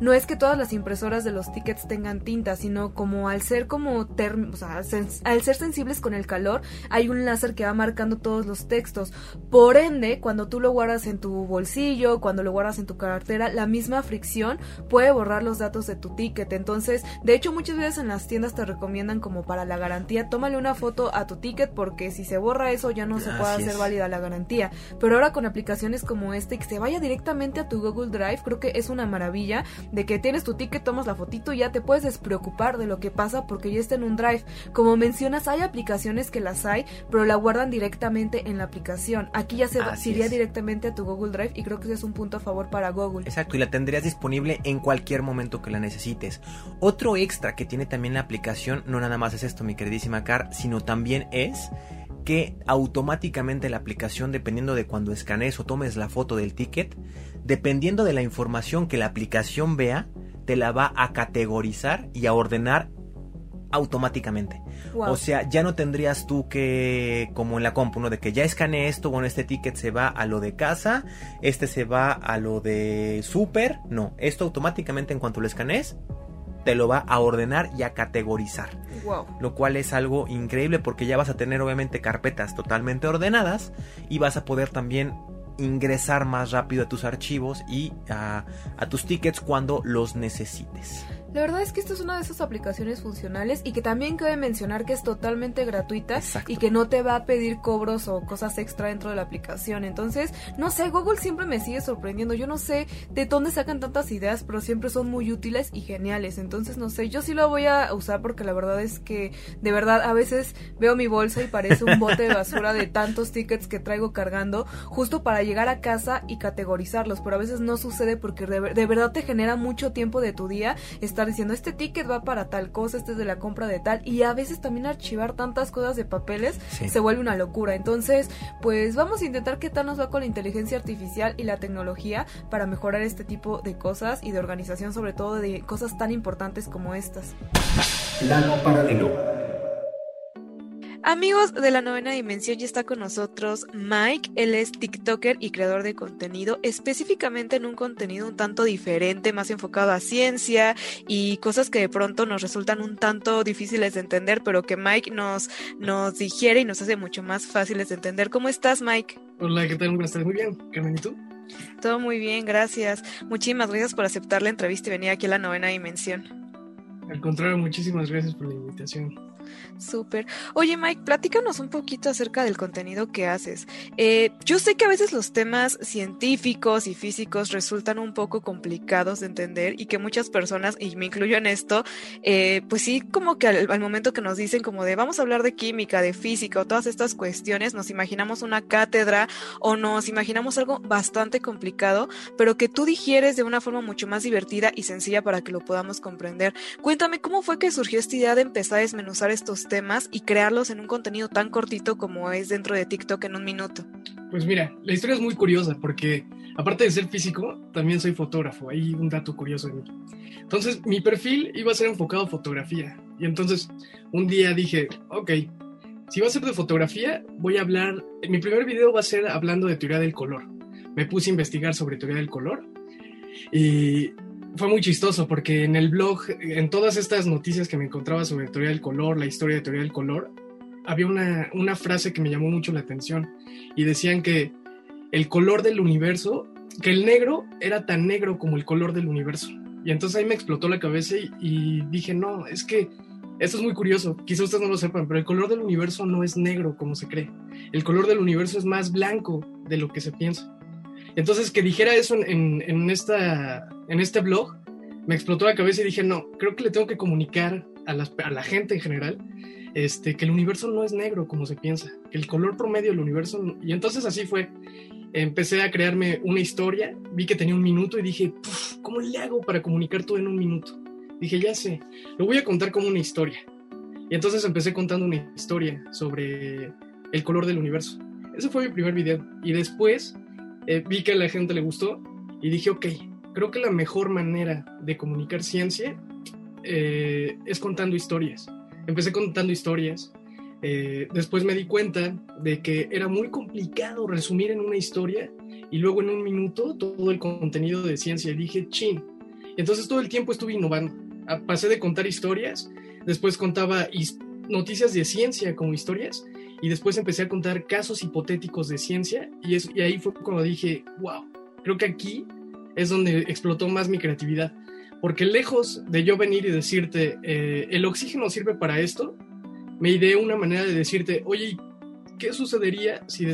Speaker 1: No es que todas las impresoras de los tickets tengan tinta, sino como al ser como term- o sea, sens- al ser sensibles con el calor, hay un láser que va marcando todos los textos. Por ende, cuando tú lo guardas en tu bolsillo, cuando lo guardas en tu cartera, la misma fricción puede borrar los datos de tu ticket. Entonces, de hecho, muchas veces en las tiendas te recomiendan como para la garantía, tómale una foto a tu ticket porque si se borra eso ya no se puede hacer válida la garantía. Pero ahora con aplicaciones como este y que se vaya directamente a tu Google Drive, creo que es una maravilla de que tienes tu ticket, tomas la fotito y ya te puedes despreocupar de lo que pasa porque ya está en un Drive. Como mencionas, hay aplicaciones que las hay, pero la guardan directamente en la aplicación. Aquí ya se, va-
Speaker 2: Así
Speaker 1: iría
Speaker 2: es.
Speaker 1: directamente a tu Google Drive y creo que ese es un punto a favor para Google.
Speaker 2: Exacto, y la tendrías disponible en cualquier momento que la necesites. Otro extra que tiene también la aplicación, no nada más es esto, mi queridísima Car, sino también es que automáticamente la aplicación, dependiendo de cuando escanees o tomes la foto del ticket, dependiendo de la información que la aplicación vea, te la va a categorizar y a ordenar automáticamente.
Speaker 1: Wow.
Speaker 2: O sea, ya no tendrías tú que, como en la compu, ¿no? De que ya escaneé esto, bueno, este ticket se va a lo de casa, este se va a lo de super. No, esto automáticamente en cuanto lo escanees, te lo va a ordenar y a categorizar.
Speaker 1: wow.
Speaker 2: Lo cual es algo increíble porque ya vas a tener obviamente carpetas totalmente ordenadas y vas a poder también ingresar más rápido a tus archivos y a, tus tickets cuando los necesites.
Speaker 1: La verdad es que esta es una de esas aplicaciones funcionales y que también cabe mencionar que es totalmente gratuita
Speaker 2: Exacto.
Speaker 1: y que no te va a pedir cobros o cosas extra dentro de la aplicación. Entonces, no sé, Google siempre me sigue sorprendiendo. Yo no sé de dónde sacan tantas ideas, pero siempre son muy útiles y geniales. Entonces, no sé, yo sí lo voy a usar porque la verdad es que de verdad a veces veo mi bolsa y parece un bote de basura de tantos tickets que traigo cargando justo para llegar a casa y categorizarlos, pero a veces no sucede porque de, de verdad te genera mucho tiempo de tu día estar diciendo este ticket va para tal cosa, este es de la compra de tal y a veces también archivar tantas cosas de papeles
Speaker 2: Sí.
Speaker 1: se vuelve una locura. Entonces, pues vamos a intentar qué tal nos va con la inteligencia artificial y la tecnología para mejorar este tipo de cosas y de organización, sobre todo de cosas tan importantes como estas.
Speaker 4: Plano paralelo.
Speaker 1: Amigos de la novena dimensión, ya está con nosotros Mike. Él es TikToker y creador de contenido, específicamente en un contenido un tanto diferente, más enfocado a ciencia y cosas que de pronto nos resultan un tanto difíciles de entender, pero que Mike nos, nos digiere y nos hace mucho más fáciles de entender. ¿Cómo estás, Mike?
Speaker 5: Hola, ¿qué tal? Buenas tardes. Muy bien, Carmen, ¿y tú?
Speaker 1: Todo muy bien, gracias. Muchísimas gracias por aceptar la entrevista y venir aquí a la novena dimensión.
Speaker 5: Al contrario, muchísimas gracias por la invitación.
Speaker 1: Súper. Oye, Mike, platícanos un poquito acerca del contenido que haces. Eh, yo sé que a veces los temas científicos y físicos resultan un poco complicados de entender y que muchas personas, y me incluyo en esto, eh, pues sí, como que al, al momento que nos dicen como de vamos a hablar de química, de física o todas estas cuestiones, nos imaginamos una cátedra o nos imaginamos algo bastante complicado, pero que tú digieres de una forma mucho más divertida y sencilla para que lo podamos comprender. Cuéntame, ¿cómo fue que surgió esta idea de empezar a desmenuzar estos temas y crearlos en un contenido tan cortito como es dentro de TikTok en un minuto?
Speaker 5: Pues mira, la historia es muy curiosa porque aparte de ser físico, también soy fotógrafo. Hay un dato curioso de mí. Entonces, mi perfil iba a ser enfocado a fotografía. Y entonces, un día dije, ok, si va a ser de fotografía, voy a hablar, mi primer video va a ser hablando de teoría del color. Me puse a investigar sobre teoría del color y fue muy chistoso porque en el blog, en todas estas noticias que me encontraba sobre teoría del color, la historia de teoría del color, había una, una frase que me llamó mucho la atención y decían que el color del universo, que el negro era tan negro como el color del universo. Y entonces ahí me explotó la cabeza y, y dije, no, es que esto es muy curioso, quizá ustedes no lo sepan, pero el color del universo no es negro como se cree. El color del universo es más blanco de lo que se piensa. Entonces que dijera eso en, en, esta, en este blog, me explotó la cabeza y dije, no, creo que le tengo que comunicar a, la gente en general este, que el universo no es negro como se piensa, que el color promedio del universo... Y entonces así fue. Empecé a crearme una historia, vi que tenía un minuto y dije, "Puf, ¿cómo le hago para comunicar todo en un minuto? Dije, ya sé, lo voy a contar como una historia. Y entonces empecé contando una historia sobre el color del universo. Ese fue mi primer video. Y después eh, vi que a la gente le gustó y dije, ok, creo que la mejor manera de comunicar ciencia eh, es contando historias. Empecé contando historias. eh, después me di cuenta de que era muy complicado resumir en una historia y luego en un minuto todo el contenido de ciencia. Y dije, chin. Entonces todo el tiempo estuve innovando. Ah, Pasé de contar historias, después contaba noticias de ciencia como historias y después empecé a contar casos hipotéticos de ciencia y, es, y ahí fue cuando dije, wow, creo que aquí es donde explotó más mi creatividad. Porque lejos de yo venir y decirte, eh, el oxígeno sirve para esto, me ideé una manera de decirte, oye, ¿qué sucedería si,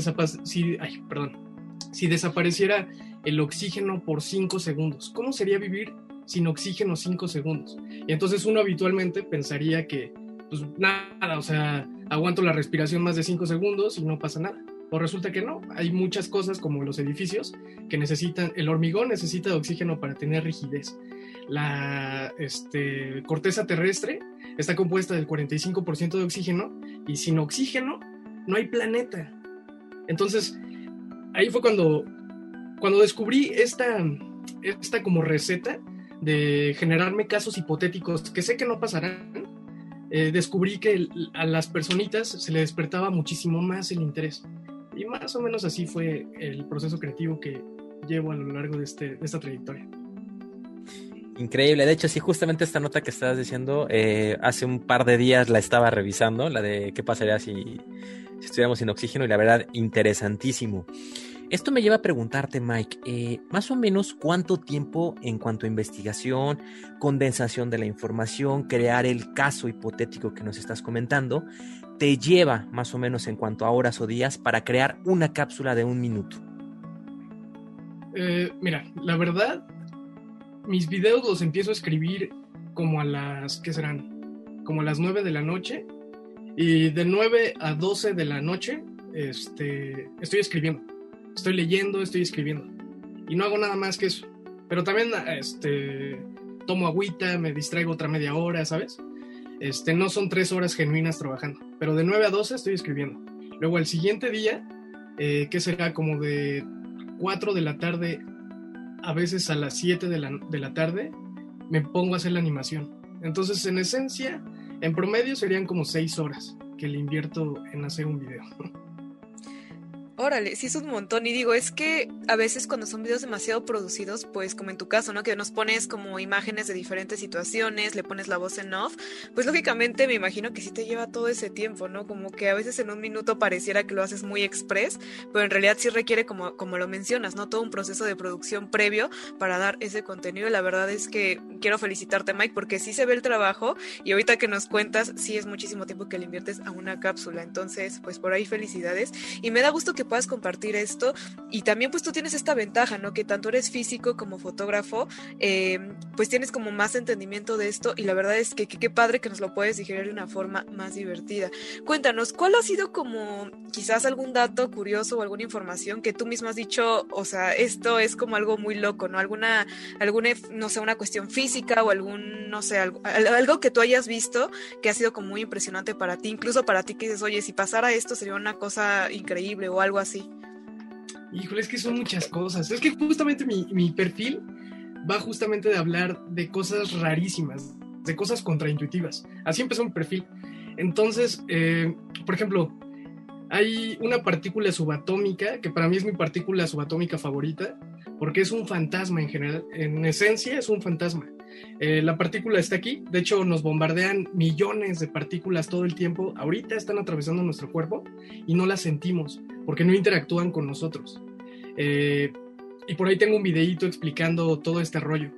Speaker 5: si, ay, perdón, si desapareciera el oxígeno por 5 segundos? ¿Cómo sería vivir sin oxígeno 5 segundos? Y entonces uno habitualmente pensaría que, pues nada, o sea, aguanto la respiración más de 5 segundos y no pasa nada. O resulta que no, hay muchas cosas como los edificios que necesitan, el hormigón necesita de oxígeno para tener rigidez. La este, corteza terrestre está compuesta del 45% de oxígeno y sin oxígeno no hay planeta. Entonces, ahí fue cuando, cuando descubrí esta, esta como receta, de generarme casos hipotéticos que sé que no pasarán, eh, descubrí que a las personitas se les despertaba muchísimo más el interés. Y más o menos así fue el proceso creativo que llevo a lo largo de, este, de esta trayectoria.
Speaker 2: Increíble, de hecho sí, justamente esta nota que estabas diciendo, eh, hace un par de días la estaba revisando, la de qué pasaría si, si estuviéramos sin oxígeno y la verdad interesantísimo. Esto me lleva a preguntarte, Mike, eh, más o menos cuánto tiempo en cuanto a investigación, condensación de la información, crear el caso hipotético que nos estás comentando, te lleva más o menos en cuanto a horas o días para crear una cápsula de un minuto.
Speaker 5: Eh, mira, la verdad, mis videos los empiezo a escribir como a las, ¿qué serán? Como a las 9 de la noche. Y de 9 a 12 de la noche, este, estoy escribiendo estoy leyendo, estoy escribiendo. Y no hago nada más que eso. Pero también este, tomo agüita, me distraigo otra media hora, ¿sabes? Este, no son tres horas genuinas trabajando, pero de 9 a 12 estoy escribiendo. Luego al siguiente día, eh, que será como de 4 de la tarde, a veces a las 7 de la, de la tarde, me pongo a hacer la animación. Entonces, en esencia, en promedio serían como 6 horas que le invierto en hacer un video.
Speaker 1: Órale, sí es un montón. Y digo, es que a veces cuando son videos demasiado producidos, pues como en tu caso, ¿no? Que nos pones como imágenes de diferentes situaciones, le pones la voz en off, pues lógicamente me imagino que sí te lleva todo ese tiempo, ¿no? Como que a veces en un minuto pareciera que lo haces muy express, pero en realidad sí requiere, como, como lo mencionas, ¿no? Todo un proceso de producción previo para dar ese contenido. Y la verdad es que quiero felicitarte, Mike, porque sí se ve el trabajo y ahorita que nos cuentas, sí es muchísimo tiempo que le inviertes a una cápsula. Entonces, pues por ahí felicidades. Y me da gusto que puedas compartir esto. Y también pues tú tienes esta ventaja, ¿no? Que tanto eres físico como fotógrafo, eh, pues tienes como más entendimiento de esto y la verdad es que qué padre que nos lo puedes digerir de una forma más divertida. Cuéntanos, ¿cuál ha sido como quizás algún dato curioso o alguna información que tú mismo has dicho, o sea, esto es como algo muy loco, ¿no? Alguna, alguna, no sé, una cuestión física o algún, no sé, algo, algo que tú hayas visto que ha sido como muy impresionante para ti, incluso para ti que dices, oye, si pasara esto sería una cosa increíble o algo así.
Speaker 5: Híjole, es que son muchas cosas. Es que justamente mi, perfil va justamente de hablar de cosas rarísimas, de cosas contraintuitivas. Así empezó mi perfil. Entonces, eh, por ejemplo, hay una partícula subatómica que para mí es mi partícula subatómica favorita porque es un fantasma en general. En esencia es un fantasma. Eh, la partícula está aquí, de hecho nos bombardean millones de partículas todo el tiempo, ahorita están atravesando nuestro cuerpo y no las sentimos porque no interactúan con nosotros. Eh, y por ahí tengo un videíto explicando todo este rollo.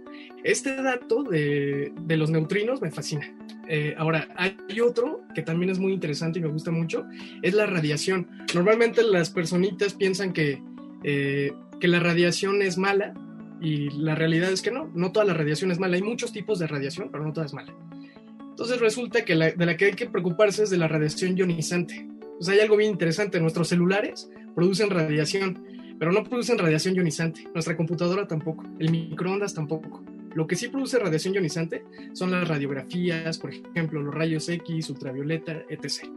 Speaker 5: Este dato de, los neutrinos me fascina. Eh, ahora, hay otro que también es muy interesante y me gusta mucho, es la radiación. Normalmente las personitas piensan que, que la radiación es mala, y la realidad es que no, no toda la radiación es mala. Hay muchos tipos de radiación, pero no toda es mala. Entonces resulta que de la que hay que preocuparse es de la radiación ionizante. Sea, hay algo bien interesante. Nuestros celulares producen radiación, pero no producen radiación ionizante. Nuestra computadora tampoco. El microondas tampoco. Lo que sí produce radiación ionizante son las radiografías, por ejemplo, los rayos X, ultravioleta, etc.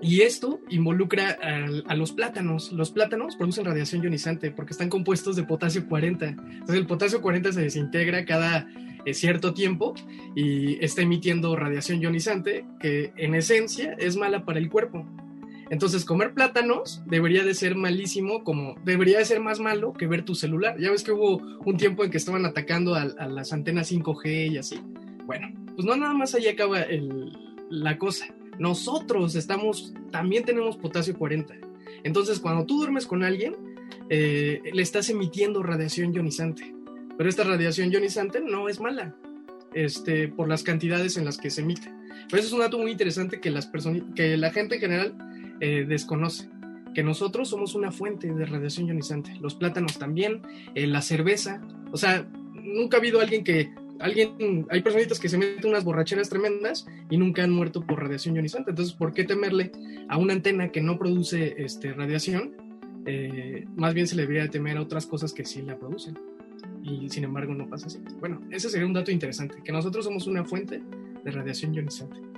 Speaker 5: y esto involucra a, los plátanos. Los plátanos producen radiación ionizante porque están compuestos de potasio 40. Entonces el potasio 40 se desintegra cada eh, cierto tiempo y está emitiendo radiación ionizante que en esencia es mala para el cuerpo. Entonces comer plátanos debería de ser malísimo, como debería de ser más malo que ver tu celular. Ya ves que hubo un tiempo en que estaban atacando a, las antenas 5G y así. Bueno, pues no nada más ahí acaba la cosa nosotros estamos, también tenemos potasio 40. Entonces, cuando tú duermes con alguien, eh, le estás emitiendo radiación ionizante. Pero esta radiación ionizante no es mala, este, por las cantidades en las que se emite. Pero eso es un dato muy interesante que, las que la gente en general eh, desconoce. Que nosotros somos una fuente de radiación ionizante. Los plátanos también, eh, la cerveza. O sea, nunca ha habido alguien que alguien, hay personitas que se meten unas borracheras tremendas y nunca han muerto por radiación ionizante. Entonces, ¿por qué temerle a una antena que no produce este, radiación? Eh, más bien se le debería temer a otras cosas que sí la producen. Y sin embargo no pasa así. Bueno, ese sería un dato interesante, que nosotros somos una fuente de radiación ionizante.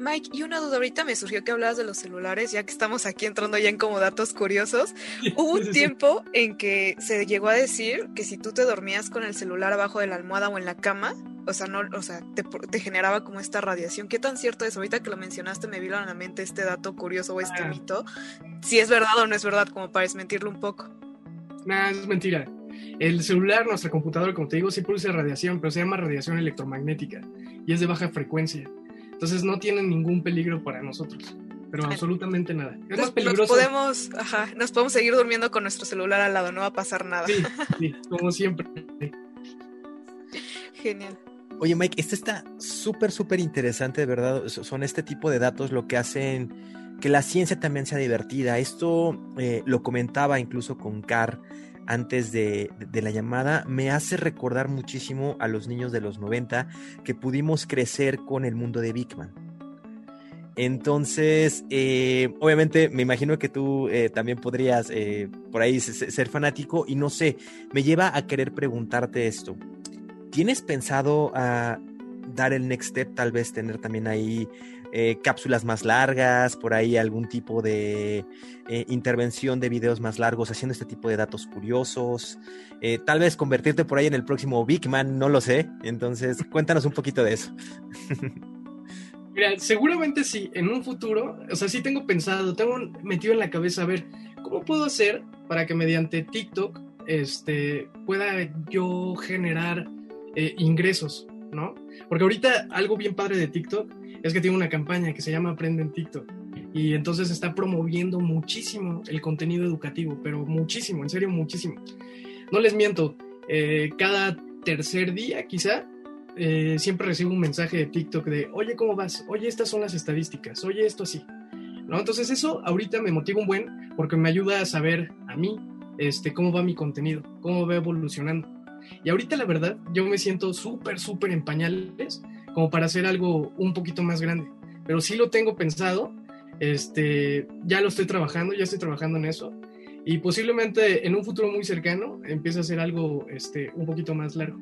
Speaker 1: Mike, y una duda ahorita me surgió que hablabas de los celulares, ya que estamos aquí entrando ya en como datos curiosos. Hubo un tiempo en que se llegó a decir que si tú te dormías con el celular abajo de la almohada o en la cama, o sea, no, o sea, te, te generaba como esta radiación. ¿Qué tan cierto es? Ahorita que lo mencionaste me vino a la mente este dato curioso o este
Speaker 5: Ah.
Speaker 1: mito. Si es verdad o no es verdad, como para desmentirlo un poco.
Speaker 5: Nah, es mentira. El celular, nuestra computadora, como te digo, sí produce radiación, pero se llama radiación electromagnética y es de baja frecuencia. Entonces no tienen ningún peligro para nosotros, pero absolutamente nada. Es más
Speaker 1: Nos, nos
Speaker 5: peligroso.
Speaker 1: podemos, ajá, nos podemos seguir durmiendo con nuestro celular al lado, no va a pasar nada.
Speaker 5: Sí, sí, como siempre.
Speaker 1: Genial.
Speaker 2: Oye Mike, esto está súper, súper interesante, de verdad. So- Son este tipo de datos lo que hacen que la ciencia también sea divertida. Esto eh, lo comentaba incluso con Car antes de, la llamada. Me hace recordar muchísimo a los niños de los 90 que pudimos crecer con el mundo de Big Man. Entonces, eh, obviamente me imagino que tú eh, también podrías eh, por ahí se- se- ser fanático y no sé, me lleva a querer preguntarte esto. ¿Tienes pensado a dar el next step, tal vez tener también ahí eh, cápsulas más largas, por ahí algún tipo de eh, intervención de videos más largos, haciendo este tipo de datos curiosos? Eh, tal vez convertirte por ahí en el próximo Big Man, no lo sé. Entonces, cuéntanos un poquito de eso.
Speaker 5: Mira, seguramente sí, en un futuro, o sea, sí tengo pensado, tengo metido en la cabeza, a ver, ¿cómo puedo hacer para que mediante TikTok este, pueda yo generar ingresos, ¿no? Porque ahorita algo bien padre de TikTok es que tiene una campaña que se llama Aprende en TikTok y entonces está promoviendo muchísimo el contenido educativo, pero muchísimo, en serio, muchísimo. No les miento, eh, cada tercer día quizá eh, siempre recibo un mensaje de TikTok de, oye, ¿cómo vas? Oye, estas son las estadísticas, oye, esto así. ¿No? Entonces eso ahorita me motiva un buen porque me ayuda a saber a mí este, cómo va mi contenido, cómo va evolucionando. Y ahorita la verdad, yo me siento súper, súper en pañales como para hacer algo un poquito más grande. Pero sí lo tengo pensado, este, ya lo estoy trabajando, ya estoy trabajando en eso. Y posiblemente en un futuro muy cercano empiece a hacer algo este, un poquito más largo.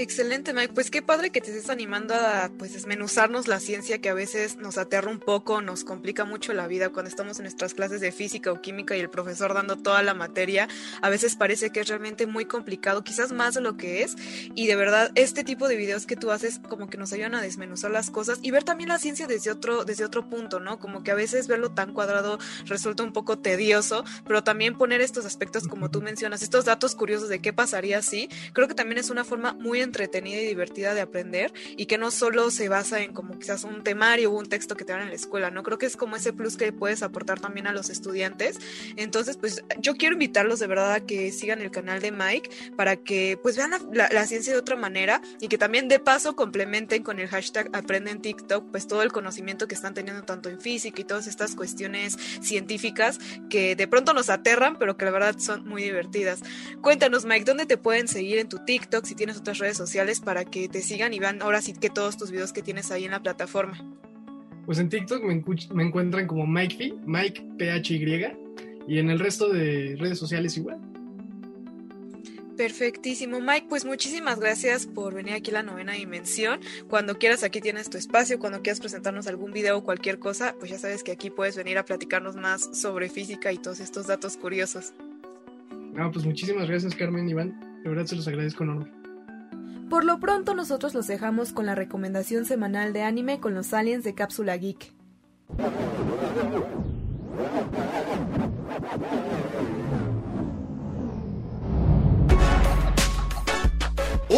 Speaker 1: Excelente, Mike. Pues qué padre que te estés animando a pues desmenuzarnos la ciencia que a veces nos aterra un poco, nos complica mucho la vida cuando estamos en nuestras clases de física o química y el profesor dando toda la materia. A veces parece que es realmente muy complicado, quizás más de lo que es. Y de verdad, este tipo de videos que tú haces como que nos ayudan a desmenuzar las cosas y ver también la ciencia desde otro, desde otro punto, ¿no? Como que a veces verlo tan cuadrado resulta un poco tedioso, pero también poner estos aspectos como tú mencionas, estos datos curiosos de qué pasaría si, creo que también es una forma muy entretenida y divertida de aprender y que no solo se basa en como quizás un temario o un texto que te dan en la escuela, ¿no? Creo que es como ese plus que puedes aportar también a los estudiantes. Entonces, pues yo quiero invitarlos de verdad a que sigan el canal de Mike para que pues vean la, la, la ciencia de otra manera y que también de paso complementen con el hashtag aprenden TikTok pues todo el conocimiento que están teniendo tanto en física y todas estas cuestiones científicas que de pronto nos aterran pero que la verdad son muy divertidas. Cuéntanos Mike, ¿dónde te pueden seguir en tu TikTok si tienes otras redes sociales para que te sigan y vean ahora sí que todos tus videos que tienes ahí en la plataforma?
Speaker 5: Pues en TikTok me, me encuentran como Mike Mike PHY, y en el resto de redes sociales igual.
Speaker 1: Perfectísimo, Mike. Pues muchísimas gracias por venir aquí a la novena dimensión. Cuando quieras, aquí tienes tu espacio. Cuando quieras presentarnos algún video o cualquier cosa, pues ya sabes que aquí puedes venir a platicarnos más sobre física y todos estos datos curiosos.
Speaker 5: No, pues muchísimas gracias, Carmen Iván. De verdad se los agradezco enorme.
Speaker 1: Por lo pronto, nosotros los dejamos con la recomendación semanal de anime con los aliens de Cápsula Geek.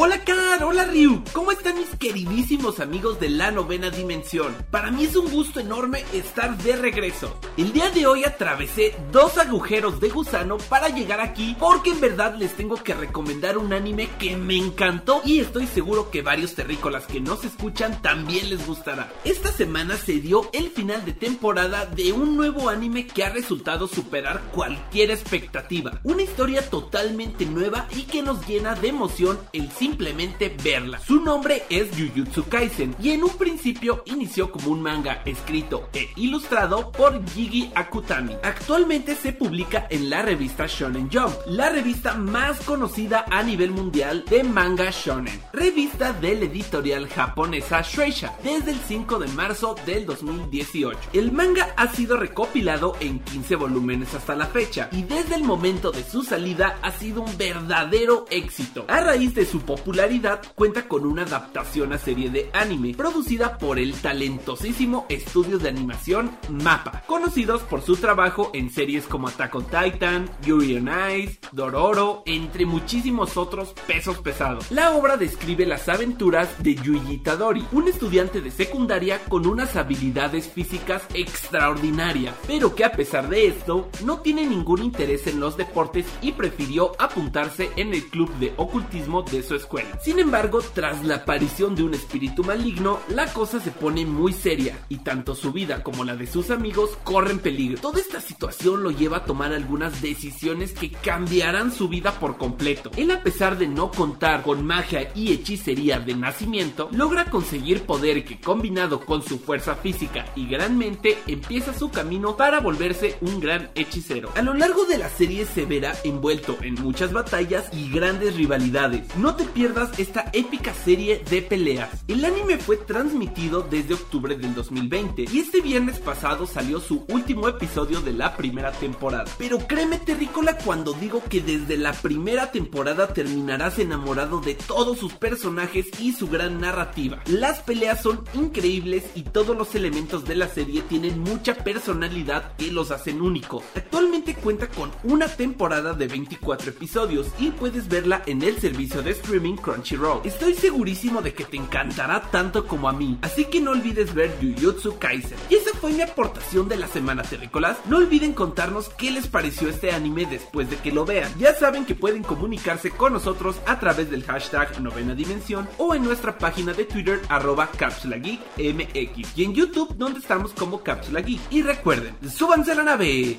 Speaker 6: Hola Car, hola Ryu, ¿cómo están mis queridísimos amigos de la novena dimensión? Para mí es un gusto enorme estar de regreso. El día de hoy atravesé dos agujeros de gusano para llegar aquí porque en verdad les tengo que recomendar un anime que me encantó y estoy seguro que varios terrícolas que nos escuchan también les gustará. Esta semana se dio el final de temporada de un nuevo anime que ha resultado superar cualquier expectativa. Una historia totalmente nueva y que nos llena de emoción el simplemente verla. Su nombre es Jujutsu Kaisen y en un principio inició como un manga escrito e ilustrado por Gigi Akutami. Actualmente se publica en la revista Shonen Jump, la revista más conocida a nivel mundial de manga shonen, revista del editorial japonesa Shueisha desde el 5 de marzo del 2018. El manga ha sido recopilado en 15 volúmenes hasta la fecha y desde el momento de su salida ha sido un verdadero éxito. A raíz de su popularidad cuenta con una adaptación a serie de anime producida por el talentosísimo estudio de animación MAPPA, conocidos por su trabajo en series como Attack on Titan, Yuri on Ice, Dororo, entre muchísimos otros pesos pesados. La obra describe las aventuras de Yuji Tadori, un estudiante de secundaria con unas habilidades físicas extraordinarias, pero que a pesar de esto no tiene ningún interés en los deportes y prefirió apuntarse en el club de ocultismo de su escuela. Sin embargo, tras la aparición de un espíritu maligno, la cosa se pone muy seria y tanto su vida como la de sus amigos corren peligro. Toda esta situación lo lleva a tomar algunas decisiones que cambiarán su vida por completo. Él a pesar de no contar con magia y hechicería de nacimiento, logra conseguir poder que combinado con su fuerza física y gran mente empieza su camino para volverse un gran hechicero. A lo largo de la serie se verá envuelto en muchas batallas y grandes rivalidades. No te pierdas esta épica serie de peleas. El anime fue transmitido desde octubre del 2020 y este viernes pasado salió su último episodio de la primera temporada. Pero créeme terrícola cuando digo que desde la primera temporada terminarás enamorado de todos sus personajes y su gran narrativa. Las peleas son increíbles y todos los elementos de la serie tienen mucha personalidad que los hacen únicos. Actualmente cuenta con una temporada de 24 episodios y puedes verla en el servicio de streaming Crunchyroll. Estoy segurísimo de que te encantará tanto como a mí, así que no olvides ver Jujutsu Kaisen. Y esa fue mi aportación de la semana terrícolas. No olviden contarnos qué les pareció este anime después de que lo vean. Ya saben que pueden comunicarse con nosotros a través del hashtag novena dimensión o en nuestra página de Twitter arroba Cápsula Geek y en YouTube donde estamos como Cápsula Geek. Y recuerden, súbanse a la nave.